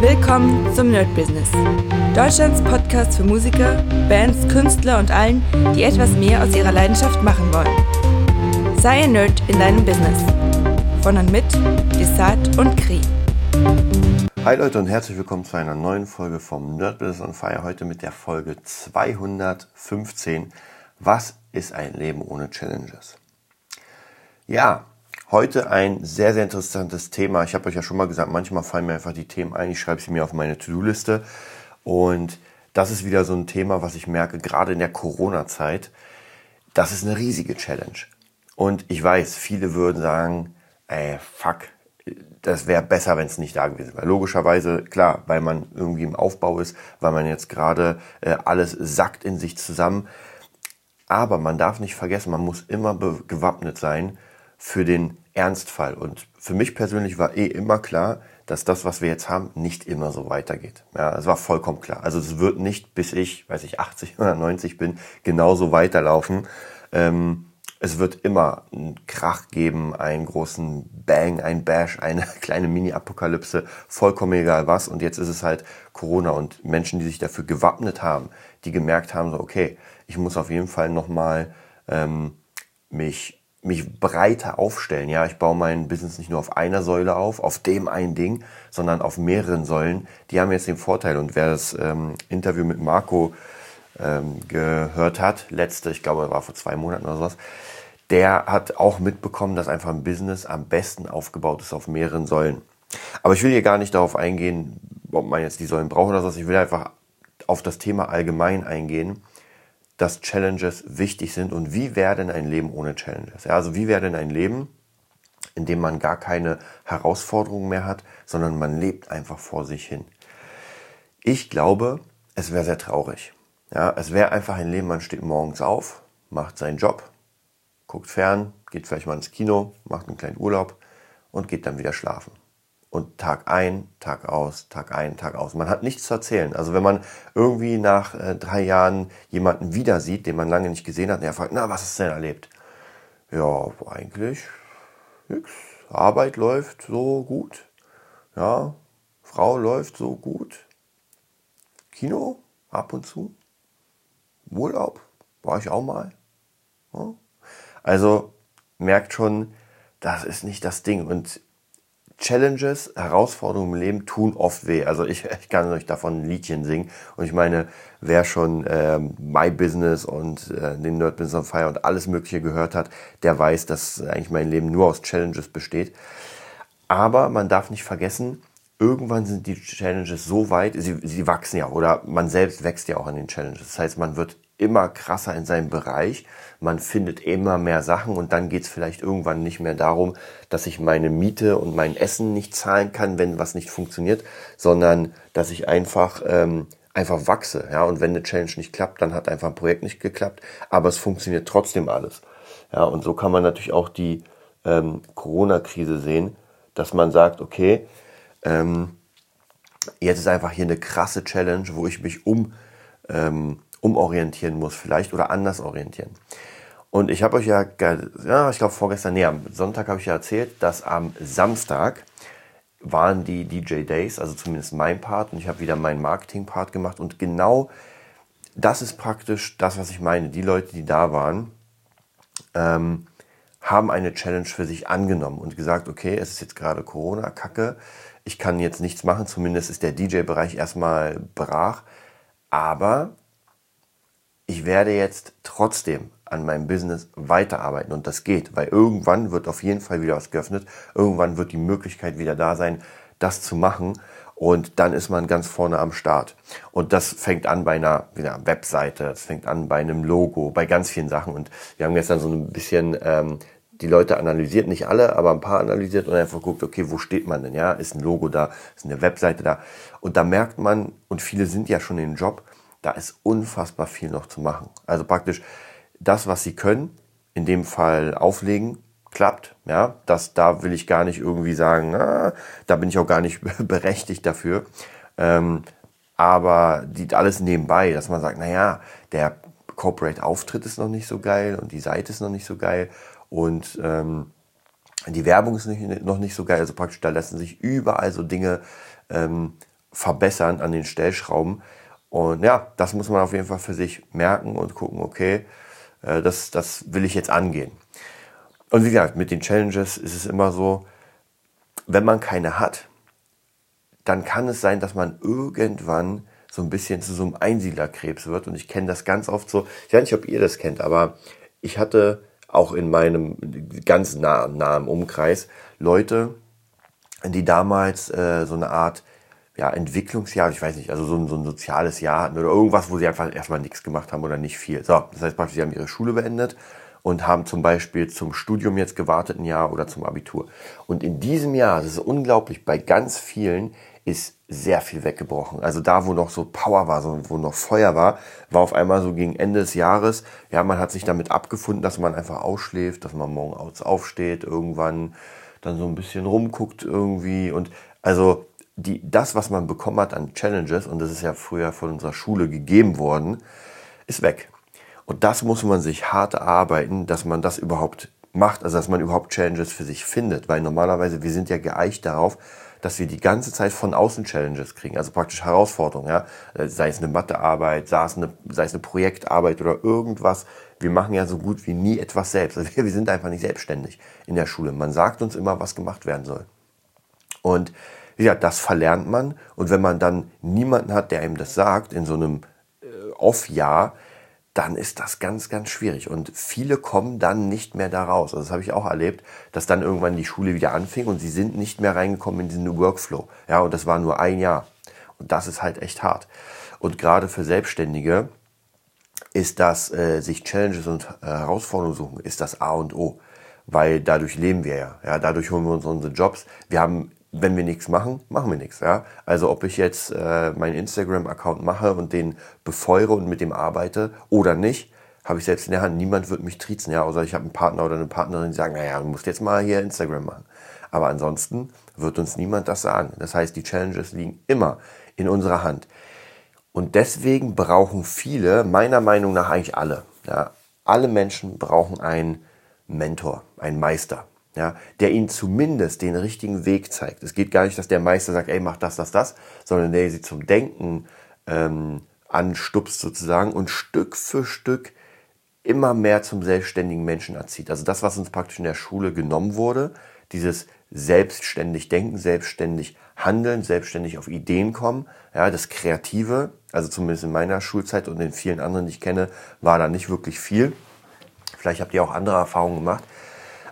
Willkommen zum Nerd Business. Deutschlands Podcast für Musiker, Bands, Künstler und allen, die etwas mehr aus ihrer Leidenschaft machen wollen. Sei ein Nerd in deinem Business. Von und mit Desart und Kri. Hi Leute und herzlich willkommen zu einer neuen Folge vom Nerd Business on Fire. Heute mit der Folge 215. Was ist ein Leben ohne Challenges? Ja, Heute ein sehr, sehr interessantes Thema. Ich habe euch ja schon mal gesagt, manchmal fallen mir einfach die Themen ein. Ich schreibe sie mir auf meine To-Do-Liste. Und das ist wieder so ein Thema, was ich merke, gerade in der Corona-Zeit. Das ist eine riesige Challenge. Und ich weiß, viele würden sagen, ey, fuck, das wäre besser, wenn es nicht da gewesen wäre. Logischerweise, klar, weil man irgendwie im Aufbau ist, weil man jetzt gerade äh, alles sackt in sich zusammen. Aber man darf nicht vergessen, man muss immer gewappnet sein für den Ernstfall. Und für mich persönlich war eh immer klar, dass das, was wir jetzt haben, nicht immer so weitergeht. Ja, es war vollkommen klar. Also es wird nicht, bis ich, weiß ich, 80 oder 90 bin, genauso weiterlaufen. Ähm, es wird immer einen Krach geben, einen großen Bang, ein Bash, eine kleine Mini-Apokalypse, vollkommen egal was. Und jetzt ist es halt Corona und Menschen, die sich dafür gewappnet haben, die gemerkt haben, so, okay, ich muss auf jeden Fall nochmal ähm, mich mich breiter aufstellen. Ja, ich baue mein Business nicht nur auf einer Säule auf, auf dem ein Ding, sondern auf mehreren Säulen. Die haben jetzt den Vorteil. Und wer das ähm, Interview mit Marco ähm, gehört hat, letzte, ich glaube, war vor zwei Monaten oder sowas, der hat auch mitbekommen, dass einfach ein Business am besten aufgebaut ist auf mehreren Säulen. Aber ich will hier gar nicht darauf eingehen, ob man jetzt die Säulen braucht oder so. Ich will einfach auf das Thema allgemein eingehen dass Challenges wichtig sind und wie wäre denn ein Leben ohne Challenges? Ja, also wie wäre denn ein Leben, in dem man gar keine Herausforderungen mehr hat, sondern man lebt einfach vor sich hin? Ich glaube, es wäre sehr traurig. Ja, es wäre einfach ein Leben, man steht morgens auf, macht seinen Job, guckt fern, geht vielleicht mal ins Kino, macht einen kleinen Urlaub und geht dann wieder schlafen und Tag ein, Tag aus, Tag ein, Tag aus. Man hat nichts zu erzählen. Also wenn man irgendwie nach äh, drei Jahren jemanden wieder sieht, den man lange nicht gesehen hat, und er fragt, na, was hast du denn erlebt? Ja, eigentlich nix. Arbeit läuft so gut. Ja, Frau läuft so gut. Kino ab und zu. Urlaub war ich auch mal. Ja. Also merkt schon, das ist nicht das Ding. Und Challenges, Herausforderungen im Leben tun oft weh. Also ich, ich kann euch davon ein Liedchen singen. Und ich meine, wer schon ähm, My Business und äh, den Nerd Business on Fire und alles Mögliche gehört hat, der weiß, dass eigentlich mein Leben nur aus Challenges besteht. Aber man darf nicht vergessen, irgendwann sind die Challenges so weit, sie, sie wachsen ja oder man selbst wächst ja auch an den Challenges. Das heißt, man wird immer krasser in seinem Bereich, man findet immer mehr Sachen und dann geht es vielleicht irgendwann nicht mehr darum, dass ich meine Miete und mein Essen nicht zahlen kann, wenn was nicht funktioniert, sondern dass ich einfach ähm, einfach wachse. Ja, und wenn eine Challenge nicht klappt, dann hat einfach ein Projekt nicht geklappt, aber es funktioniert trotzdem alles. Ja, und so kann man natürlich auch die ähm, Corona-Krise sehen, dass man sagt, okay, ähm, jetzt ist einfach hier eine krasse Challenge, wo ich mich um, ähm, umorientieren muss vielleicht oder anders orientieren. Und ich habe euch ja, ja ich glaube vorgestern, nee, am Sonntag habe ich ja erzählt, dass am Samstag waren die DJ Days, also zumindest mein Part, und ich habe wieder meinen Marketing-Part gemacht. Und genau das ist praktisch das, was ich meine. Die Leute, die da waren, ähm, haben eine Challenge für sich angenommen und gesagt, okay, es ist jetzt gerade Corona-Kacke, ich kann jetzt nichts machen, zumindest ist der DJ-Bereich erstmal brach, aber ich werde jetzt trotzdem an meinem Business weiterarbeiten und das geht, weil irgendwann wird auf jeden Fall wieder was geöffnet, irgendwann wird die Möglichkeit wieder da sein, das zu machen und dann ist man ganz vorne am Start. Und das fängt an bei einer, einer Webseite, das fängt an bei einem Logo, bei ganz vielen Sachen und wir haben gestern so ein bisschen ähm, die Leute analysiert, nicht alle, aber ein paar analysiert und einfach guckt, okay, wo steht man denn? Ja, ist ein Logo da, ist eine Webseite da. Und da merkt man, und viele sind ja schon im Job, da ist unfassbar viel noch zu machen. Also praktisch das, was sie können, in dem Fall auflegen, klappt. Ja, das, da will ich gar nicht irgendwie sagen, na, da bin ich auch gar nicht berechtigt dafür. Ähm, aber die, alles nebenbei, dass man sagt, naja, der Corporate-Auftritt ist noch nicht so geil und die Seite ist noch nicht so geil und ähm, die Werbung ist nicht, noch nicht so geil. Also praktisch, da lassen sich überall so Dinge ähm, verbessern an den Stellschrauben. Und ja, das muss man auf jeden Fall für sich merken und gucken, okay, äh, das, das will ich jetzt angehen. Und wie gesagt, mit den Challenges ist es immer so, wenn man keine hat, dann kann es sein, dass man irgendwann so ein bisschen zu so einem Einsiedlerkrebs wird. Und ich kenne das ganz oft so. Ich weiß nicht, ob ihr das kennt, aber ich hatte auch in meinem ganz nahen, nahen Umkreis Leute, die damals äh, so eine Art ja, Entwicklungsjahr, ich weiß nicht, also so ein, so ein soziales Jahr hatten oder irgendwas, wo sie einfach erstmal nichts gemacht haben oder nicht viel. So, das heißt praktisch, sie haben ihre Schule beendet und haben zum Beispiel zum Studium jetzt gewartet ein Jahr oder zum Abitur. Und in diesem Jahr, das ist unglaublich, bei ganz vielen ist sehr viel weggebrochen. Also da, wo noch so Power war, so, wo noch Feuer war, war auf einmal so gegen Ende des Jahres, ja, man hat sich damit abgefunden, dass man einfach ausschläft, dass man morgens aufsteht, irgendwann dann so ein bisschen rumguckt irgendwie und also die, das, was man bekommen hat an Challenges, und das ist ja früher von unserer Schule gegeben worden, ist weg. Und das muss man sich hart erarbeiten, dass man das überhaupt macht, also dass man überhaupt Challenges für sich findet, weil normalerweise wir sind ja geeicht darauf, dass wir die ganze Zeit von außen Challenges kriegen, also praktisch Herausforderungen, ja, sei es eine Mathearbeit, sei es eine, sei es eine Projektarbeit oder irgendwas. Wir machen ja so gut wie nie etwas selbst. Also wir sind einfach nicht selbstständig in der Schule. Man sagt uns immer, was gemacht werden soll. Und ja, das verlernt man. Und wenn man dann niemanden hat, der einem das sagt, in so einem äh, Off-Jahr, dann ist das ganz, ganz schwierig. Und viele kommen dann nicht mehr da raus. Also das habe ich auch erlebt, dass dann irgendwann die Schule wieder anfing und sie sind nicht mehr reingekommen in diesen Workflow. Ja, und das war nur ein Jahr. Und das ist halt echt hart. Und gerade für Selbstständige ist das, äh, sich Challenges und äh, Herausforderungen suchen, ist das A und O. Weil dadurch leben wir ja. ja. Dadurch holen wir uns unsere Jobs. Wir haben wenn wir nichts machen, machen wir nichts. Ja? Also ob ich jetzt äh, meinen Instagram-Account mache und den befeuere und mit dem arbeite oder nicht, habe ich selbst in der Hand. Niemand wird mich triezen, ja, außer ich habe einen Partner oder eine Partnerin, die sagen, naja, du musst jetzt mal hier Instagram machen. Aber ansonsten wird uns niemand das sagen. Das heißt, die Challenges liegen immer in unserer Hand. Und deswegen brauchen viele, meiner Meinung nach eigentlich alle, ja, alle Menschen brauchen einen Mentor, einen Meister ja, der ihnen zumindest den richtigen Weg zeigt. Es geht gar nicht, dass der Meister sagt, ey, mach das, das, das, sondern der sie zum Denken ähm, anstupst sozusagen und Stück für Stück immer mehr zum selbstständigen Menschen erzieht. Also das, was uns praktisch in der Schule genommen wurde, dieses selbstständig denken, selbstständig handeln, selbstständig auf Ideen kommen, ja, das Kreative, also zumindest in meiner Schulzeit und in vielen anderen, die ich kenne, war da nicht wirklich viel. Vielleicht habt ihr auch andere Erfahrungen gemacht.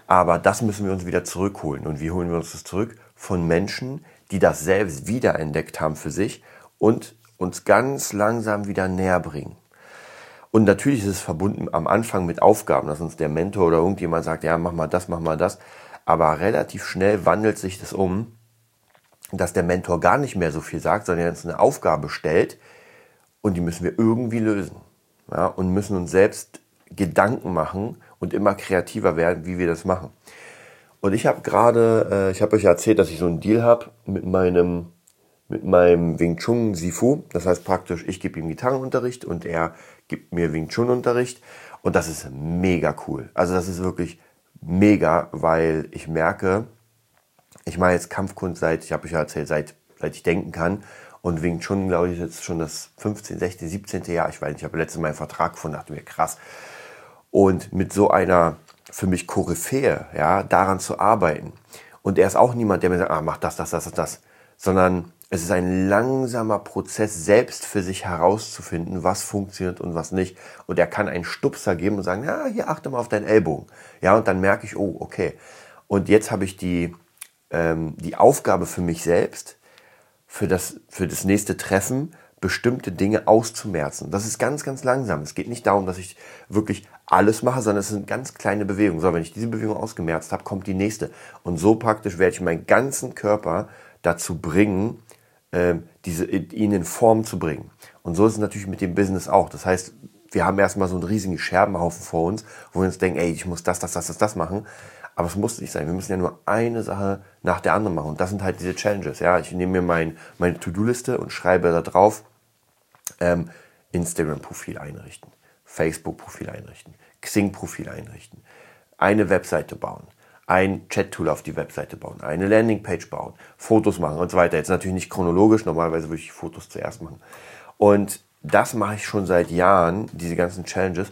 Aber das müssen wir uns wieder zurückholen. Und wie holen wir uns das zurück? Von Menschen, die das selbst wiederentdeckt haben für sich und uns ganz langsam wieder näher bringen. Und natürlich ist es verbunden am Anfang mit Aufgaben, dass uns der Mentor oder irgendjemand sagt, ja, mach mal das, mach mal das. Aber relativ schnell wandelt sich das um, dass der Mentor gar nicht mehr so viel sagt, sondern uns eine Aufgabe stellt und die müssen wir irgendwie lösen. Ja, und müssen uns selbst Gedanken machen und immer kreativer werden, wie wir das machen. Und ich habe gerade, äh, ich habe euch erzählt, dass ich so einen Deal habe mit meinem mit meinem Wing Chun Sifu. Das heißt praktisch, ich gebe ihm Gitarrenunterricht und er gibt mir Wing Chun Unterricht. Und das ist mega cool. Also das ist wirklich mega, weil ich merke, ich mache jetzt Kampfkunst seit, ich habe euch ja erzählt, seit, seit ich denken kann. Und Wing Chun, glaube ich, jetzt schon das 15, 16, 17. Jahr. Ich weiß nicht, ich habe letztes Mal einen Vertrag gefunden, dachte mir, krass. Und mit so einer für mich Koryphäe, ja, daran zu arbeiten. Und er ist auch niemand, der mir sagt, ah, mach das, das, das, das. Sondern es ist ein langsamer Prozess, selbst für sich herauszufinden, was funktioniert und was nicht. Und er kann einen Stupser geben und sagen, ja, hier achte mal auf deinen Ellbogen. Ja, und dann merke ich, oh, okay. Und jetzt habe ich die, ähm, die Aufgabe für mich selbst, für das, für das nächste Treffen, bestimmte Dinge auszumerzen. Das ist ganz, ganz langsam. Es geht nicht darum, dass ich wirklich alles mache, sondern es sind ganz kleine Bewegungen. So, wenn ich diese Bewegung ausgemerzt habe, kommt die nächste. Und so praktisch werde ich meinen ganzen Körper dazu bringen, äh, diese, ihn in Form zu bringen. Und so ist es natürlich mit dem Business auch. Das heißt, wir haben erstmal so einen riesigen Scherbenhaufen vor uns, wo wir uns denken, ey, ich muss das, das, das, das, das machen. Aber es muss nicht sein. Wir müssen ja nur eine Sache nach der anderen machen. Und das sind halt diese Challenges. Ja, ich nehme mir mein, meine To-Do-Liste und schreibe da drauf, ähm, Instagram-Profil einrichten, Facebook-Profil einrichten, Xing-Profil einrichten, eine Webseite bauen, ein Chat-Tool auf die Webseite bauen, eine Landingpage bauen, Fotos machen und so weiter. Jetzt natürlich nicht chronologisch, normalerweise würde ich Fotos zuerst machen. Und das mache ich schon seit Jahren, diese ganzen Challenges.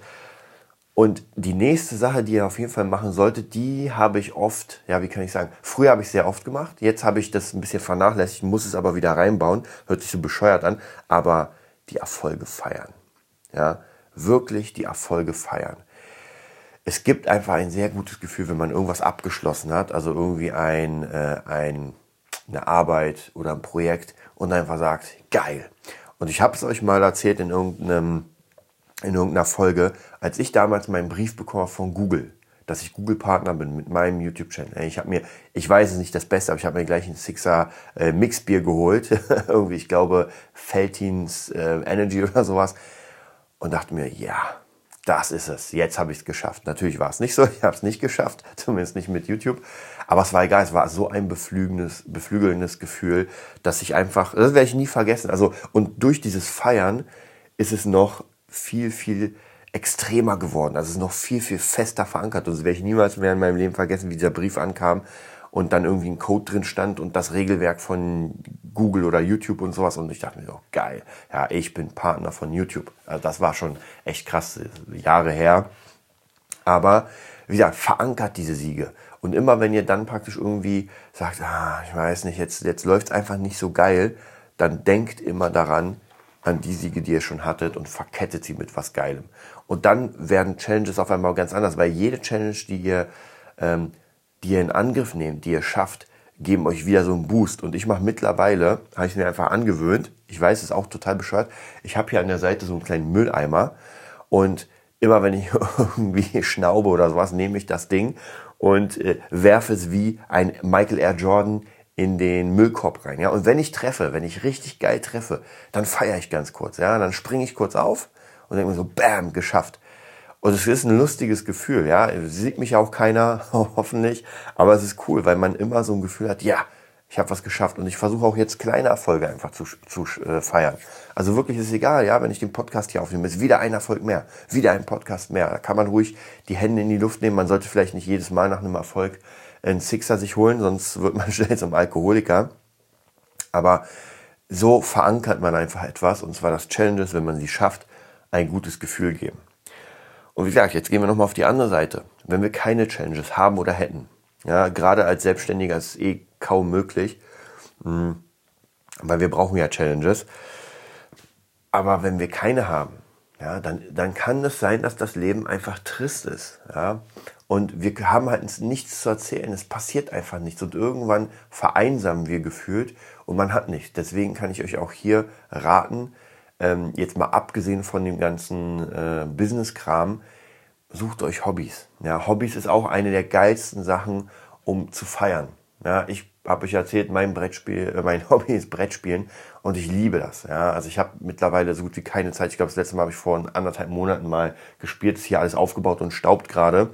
Und die nächste Sache, die ihr auf jeden Fall machen solltet, die habe ich oft, ja, wie kann ich sagen, früher habe ich sehr oft gemacht, jetzt habe ich das ein bisschen vernachlässigt, muss es aber wieder reinbauen, hört sich so bescheuert an, aber die Erfolge feiern. Ja, wirklich die Erfolge feiern. Es gibt einfach ein sehr gutes Gefühl, wenn man irgendwas abgeschlossen hat, also irgendwie ein, äh, ein, eine Arbeit oder ein Projekt und einfach sagt, geil. Und ich habe es euch mal erzählt in irgendeinem in irgendeiner Folge, als ich damals meinen Brief bekommen von Google, dass ich Google-Partner bin mit meinem YouTube-Channel. Ich habe mir, ich weiß es nicht das Beste, aber ich habe mir gleich ein Sixer äh, Mixbier geholt. Irgendwie, ich glaube, Feltins äh, Energy oder sowas. Und dachte mir, ja, das ist es. Jetzt habe ich es geschafft. Natürlich war es nicht so. Ich habe es nicht geschafft, zumindest nicht mit YouTube. Aber es war egal. Es war so ein beflügelndes, beflügelndes Gefühl, dass ich einfach, das werde ich nie vergessen. Also, und durch dieses Feiern ist es noch viel, viel extremer geworden. Also es ist noch viel, viel fester verankert. Und das werde ich niemals mehr in meinem Leben vergessen, wie dieser Brief ankam und dann irgendwie ein Code drin stand und das Regelwerk von Google oder YouTube und sowas. Und ich dachte mir, oh, geil, ja, ich bin Partner von YouTube. Also das war schon echt krass, Jahre her. Aber wie gesagt, verankert diese Siege. Und immer wenn ihr dann praktisch irgendwie sagt, ah, ich weiß nicht, jetzt, jetzt läuft es einfach nicht so geil, dann denkt immer daran, an die Siege, die ihr schon hattet und verkettet sie mit was Geilem. Und dann werden Challenges auf einmal ganz anders, weil jede Challenge, die ihr, ähm, die ihr in Angriff nehmt, die ihr schafft, geben euch wieder so einen Boost. Und ich mache mittlerweile, habe ich mir einfach angewöhnt, ich weiß, es ist auch total bescheuert, ich habe hier an der Seite so einen kleinen Mülleimer und immer wenn ich irgendwie schnaube oder sowas, nehme ich das Ding und äh, werfe es wie ein Michael R. Jordan in den Müllkorb rein. Ja? Und wenn ich treffe, wenn ich richtig geil treffe, dann feiere ich ganz kurz. Ja? Dann springe ich kurz auf und denke mir so, bam, geschafft. Und es ist ein lustiges Gefühl, ja. Sieht mich auch keiner, hoffentlich. Aber es ist cool, weil man immer so ein Gefühl hat, ja, ich habe was geschafft. Und ich versuche auch jetzt kleine Erfolge einfach zu, zu äh, feiern. Also wirklich ist egal, ja, wenn ich den Podcast hier aufnehme, ist wieder ein Erfolg mehr, wieder ein Podcast mehr. Da kann man ruhig die Hände in die Luft nehmen. Man sollte vielleicht nicht jedes Mal nach einem Erfolg einen Sixer sich holen, sonst wird man schnell zum Alkoholiker. Aber so verankert man einfach etwas, und zwar das Challenges, wenn man sie schafft, ein gutes Gefühl geben. Und wie gesagt, jetzt gehen wir nochmal auf die andere Seite. Wenn wir keine Challenges haben oder hätten, ja, gerade als Selbstständiger ist es eh kaum möglich, hm, weil wir brauchen ja Challenges. Aber wenn wir keine haben, ja, dann, dann kann es sein, dass das Leben einfach trist ist. Ja? Und wir haben halt nichts zu erzählen. Es passiert einfach nichts. Und irgendwann vereinsamen wir gefühlt und man hat nichts. Deswegen kann ich euch auch hier raten, ähm, jetzt mal abgesehen von dem ganzen äh, Business-Kram, sucht euch Hobbys. Ja, Hobbys ist auch eine der geilsten Sachen, um zu feiern. Ja, ich habe euch erzählt, mein Brettspiel, äh, mein Hobby ist Brettspielen und ich liebe das. Ja, also ich habe mittlerweile so gut wie keine Zeit. Ich glaube, das letzte Mal habe ich vor anderthalb Monaten mal gespielt. Ist hier alles aufgebaut und staubt gerade.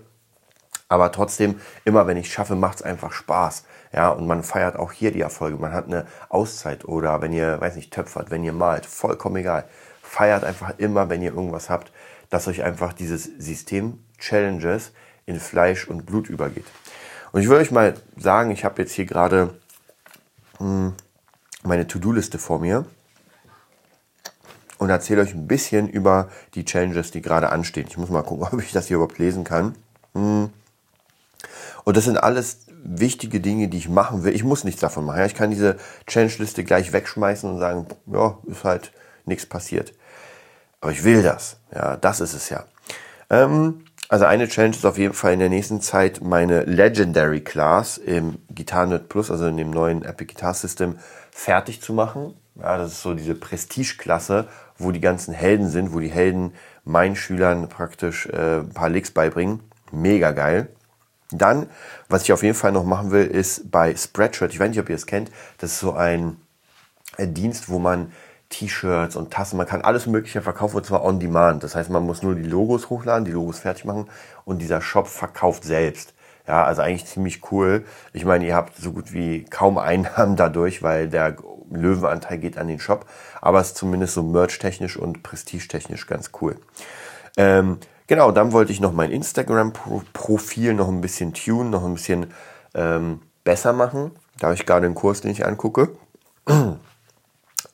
Aber trotzdem, immer wenn ich schaffe, macht es einfach Spaß. Ja, und man feiert auch hier die Erfolge. Man hat eine Auszeit oder wenn ihr, weiß nicht, töpfert, wenn ihr malt, vollkommen egal. Feiert einfach immer, wenn ihr irgendwas habt, dass euch einfach dieses System Challenges in Fleisch und Blut übergeht. Und ich würde euch mal sagen, ich habe jetzt hier gerade hm, meine To-Do-Liste vor mir und erzähle euch ein bisschen über die Challenges, die gerade anstehen. Ich muss mal gucken, ob ich das hier überhaupt lesen kann. Hm. Und das sind alles wichtige Dinge, die ich machen will. Ich muss nichts davon machen. Ich kann diese Challenge-Liste gleich wegschmeißen und sagen, ja, ist halt nichts passiert. Aber ich will das. Ja, das ist es ja. Ähm, also eine Challenge ist auf jeden Fall in der nächsten Zeit meine Legendary Class im Guitar Nerd Plus, also in dem neuen Epic Guitar System, fertig zu machen. Ja, das ist so diese Prestige-Klasse, wo die ganzen Helden sind, wo die Helden meinen Schülern praktisch äh, ein paar Licks beibringen. Mega geil. Dann, was ich auf jeden Fall noch machen will, ist bei Spreadshirt, ich weiß nicht, ob ihr es kennt, das ist so ein, ein Dienst, wo man T-Shirts und Tassen, man kann alles Mögliche verkaufen und zwar on demand. Das heißt, man muss nur die Logos hochladen, die Logos fertig machen und dieser Shop verkauft selbst. Ja, also eigentlich ziemlich cool. Ich meine, ihr habt so gut wie kaum Einnahmen dadurch, weil der Löwenanteil geht an den Shop, aber es ist zumindest so merch-technisch und prestige-technisch ganz cool. Ähm, Genau, dann wollte ich noch mein Instagram-Profil noch ein bisschen tunen, noch ein bisschen ähm, besser machen. Da habe ich gerade einen Kurs, den ich angucke.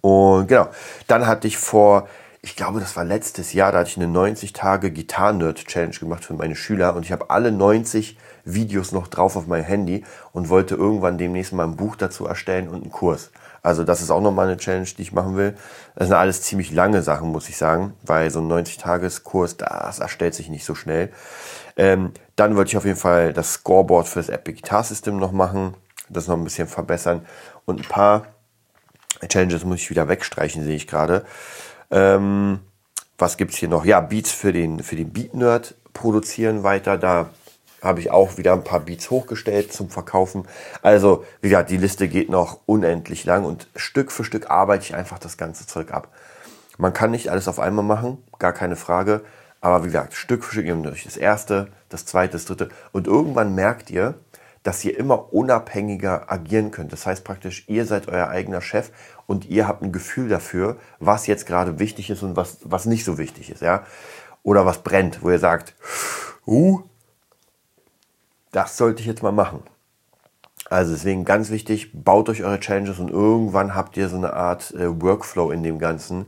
Und genau, dann hatte ich vor, ich glaube, das war letztes Jahr, da hatte ich eine 90 Tage Gitarren-Nerd-Challenge gemacht für meine Schüler und ich habe alle 90 Videos noch drauf auf mein Handy und wollte irgendwann demnächst mal ein Buch dazu erstellen und einen Kurs. Also das ist auch nochmal eine Challenge, die ich machen will. Das sind alles ziemlich lange Sachen, muss ich sagen, weil so ein 90-Tages-Kurs, das erstellt sich nicht so schnell. Ähm, dann wollte ich auf jeden Fall das Scoreboard für das Epic Guitar System noch machen, das noch ein bisschen verbessern und ein paar Challenges muss ich wieder wegstreichen, sehe ich gerade. Ähm, was gibt's hier noch? Ja, Beats für den, für den Beat Nerd produzieren weiter. Da habe ich auch wieder ein paar Beats hochgestellt zum Verkaufen. Also, wie gesagt, die Liste geht noch unendlich lang und Stück für Stück arbeite ich einfach das ganze Zeug ab. Man kann nicht alles auf einmal machen, gar keine Frage. Aber wie gesagt, Stück für Stück durch das erste, das zweite, das dritte. Und irgendwann merkt ihr, dass ihr immer unabhängiger agieren könnt. Das heißt praktisch, ihr seid euer eigener Chef und ihr habt ein Gefühl dafür, was jetzt gerade wichtig ist und was, was nicht so wichtig ist, ja. Oder was brennt, wo ihr sagt, uh, das sollte ich jetzt mal machen. Also deswegen ganz wichtig, baut euch eure Challenges und irgendwann habt ihr so eine Art äh, Workflow in dem Ganzen,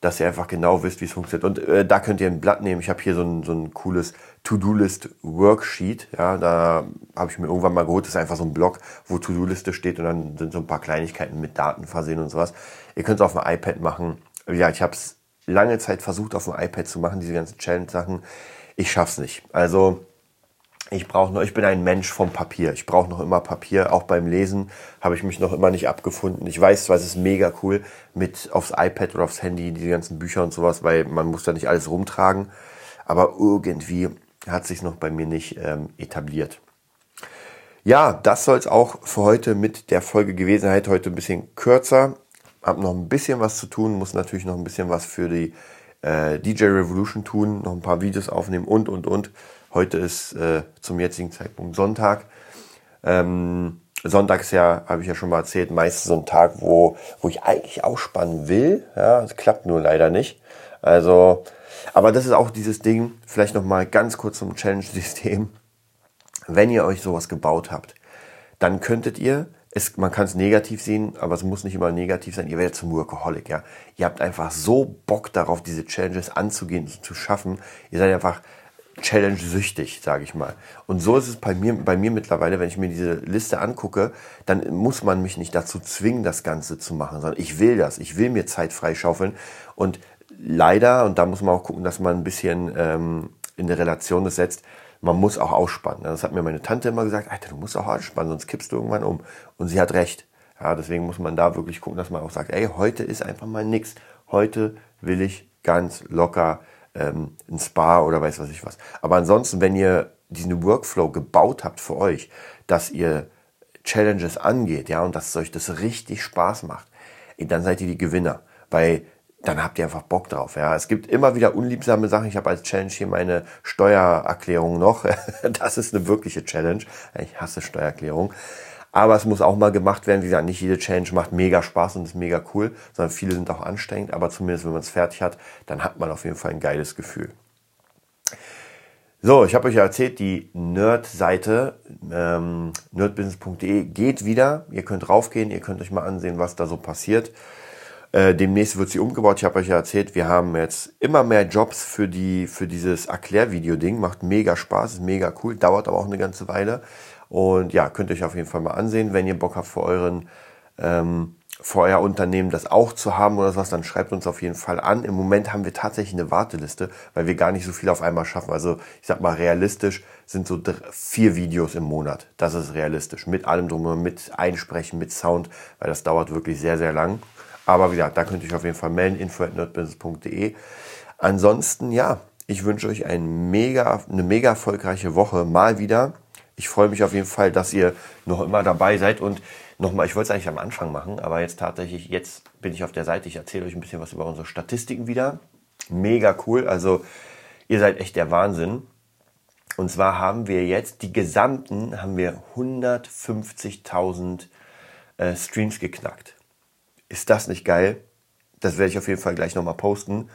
dass ihr einfach genau wisst, wie es funktioniert. Und äh, da könnt ihr ein Blatt nehmen. Ich habe hier so ein, so ein cooles To-Do-List-Worksheet. Ja, da habe ich mir irgendwann mal geholt. Das ist einfach so ein Block, wo To-Do-Liste steht und dann sind so ein paar Kleinigkeiten mit Daten versehen und sowas. Ihr könnt es auf dem iPad machen. Ja, ich habe es lange Zeit versucht, auf dem iPad zu machen, diese ganzen Challenge-Sachen. Ich schaff's nicht. Also ich brauche ich bin ein Mensch vom Papier. Ich brauche noch immer Papier. Auch beim Lesen habe ich mich noch immer nicht abgefunden. Ich weiß zwar, es ist mega cool mit aufs iPad oder aufs Handy, diese ganzen Bücher und sowas, weil man muss da nicht alles rumtragen. Aber irgendwie hat sich noch bei mir nicht ähm, etabliert. Ja, das soll es auch für heute mit der Folge gewesen sein. Heute ein bisschen kürzer. Hab noch ein bisschen was zu tun, muss natürlich noch ein bisschen was für die äh, DJ Revolution tun, noch ein paar Videos aufnehmen und und und. Heute ist äh, zum jetzigen Zeitpunkt Sonntag. Ähm, Sonntag ist ja, habe ich ja schon mal erzählt, meistens so ein Tag, wo, wo ich eigentlich ausspannen will. Ja, es klappt nur leider nicht. Also, aber das ist auch dieses Ding, vielleicht nochmal ganz kurz zum Challenge-System. Wenn ihr euch sowas gebaut habt, dann könntet ihr, es, man kann es negativ sehen, aber es muss nicht immer negativ sein, ihr werdet zum Workaholic, ja. Ihr habt einfach so Bock darauf, diese Challenges anzugehen, zu schaffen. Ihr seid einfach Challenge-süchtig, sage ich mal. Und so ist es bei mir, bei mir mittlerweile, wenn ich mir diese Liste angucke, dann muss man mich nicht dazu zwingen, das Ganze zu machen, sondern ich will das. Ich will mir Zeit freischaufeln. Und leider, und da muss man auch gucken, dass man ein bisschen ähm, in eine Relation das setzt, man muss auch ausspannen. Das hat mir meine Tante immer gesagt, Alter, du musst auch ausspannen, sonst kippst du irgendwann um. Und sie hat recht. Ja, deswegen muss man da wirklich gucken, dass man auch sagt, ey, heute ist einfach mal nix. Heute will ich ganz locker ähm, ein Spa oder weiß was ich was. Aber ansonsten, wenn ihr diesen Workflow gebaut habt für euch, dass ihr Challenges angeht, ja, und dass euch das richtig Spaß macht, dann seid ihr die Gewinner, weil dann habt ihr einfach Bock drauf. Ja, es gibt immer wieder unliebsame Sachen. Ich habe als Challenge hier meine Steuererklärung noch. Das ist eine wirkliche Challenge. Ich hasse Steuererklärung. Aber es muss auch mal gemacht werden. Wie gesagt, nicht jede Challenge macht mega Spaß und ist mega cool, sondern viele sind auch anstrengend. Aber zumindest, wenn man es fertig hat, dann hat man auf jeden Fall ein geiles Gefühl. So, ich habe euch ja erzählt, die Nerd-Seite ähm, nerdbusiness.de geht wieder. Ihr könnt raufgehen, ihr könnt euch mal ansehen, was da so passiert. Äh, demnächst wird sie umgebaut. Ich habe euch ja erzählt, wir haben jetzt immer mehr Jobs für die für dieses Erklärvideo-Ding. Macht mega Spaß, ist mega cool, dauert aber auch eine ganze Weile. Und ja, könnt ihr euch auf jeden Fall mal ansehen, wenn ihr Bock habt für euren ähm, für euer Unternehmen das auch zu haben oder sowas, dann schreibt uns auf jeden Fall an. Im Moment haben wir tatsächlich eine Warteliste, weil wir gar nicht so viel auf einmal schaffen. Also ich sag mal, realistisch sind so vier Videos im Monat. Das ist realistisch. Mit allem drum, mit Einsprechen, mit Sound, weil das dauert wirklich sehr, sehr lang. Aber wie gesagt, da könnt ihr euch auf jeden Fall melden, info.nerdbusiness.de. Ansonsten, ja, ich wünsche euch ein mega, eine mega erfolgreiche Woche. Mal wieder. Ich freue mich auf jeden Fall, dass ihr noch immer dabei seid und nochmal, ich wollte es eigentlich am Anfang machen, aber jetzt tatsächlich, jetzt bin ich auf der Seite, ich erzähle euch ein bisschen was über unsere Statistiken wieder. Mega cool, also ihr seid echt der Wahnsinn. Und zwar haben wir jetzt, die gesamten, haben wir 150.000 äh, Streams geknackt. Ist das nicht geil? Das werde ich auf jeden Fall gleich nochmal posten.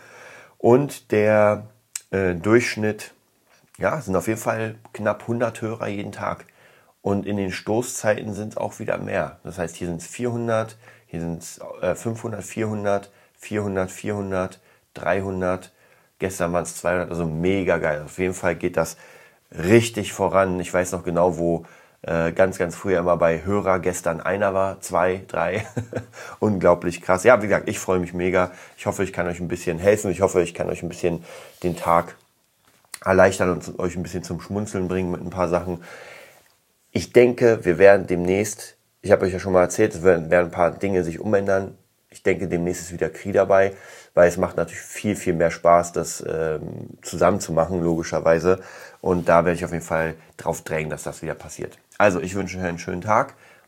Und der Äh, Durchschnitt, ja, sind auf jeden Fall knapp 100 Hörer jeden Tag. Und in den Stoßzeiten sind es auch wieder mehr. Das heißt, hier sind es 400, hier sind es äh, 500, 400, 400, 400, 300. Gestern waren es 200, also mega geil. Auf jeden Fall geht das richtig voran. Ich weiß noch genau, wo äh, ganz, ganz früher immer bei Hörer gestern einer war, zwei, drei. Unglaublich krass. Ja, wie gesagt, ich freue mich mega. Ich hoffe, ich kann euch ein bisschen helfen. Ich hoffe, ich kann euch ein bisschen den Tag erleichtern und euch ein bisschen zum Schmunzeln bringen mit ein paar Sachen. Ich denke, wir werden demnächst, ich habe euch ja schon mal erzählt, es werden, werden ein paar Dinge sich umändern. Ich denke, demnächst ist wieder Kri dabei, weil es macht natürlich viel, viel mehr Spaß, das ähm, zusammen zu machen, logischerweise. Und da werde ich auf jeden Fall drauf drängen, dass das wieder passiert. Also, ich wünsche euch einen schönen Tag.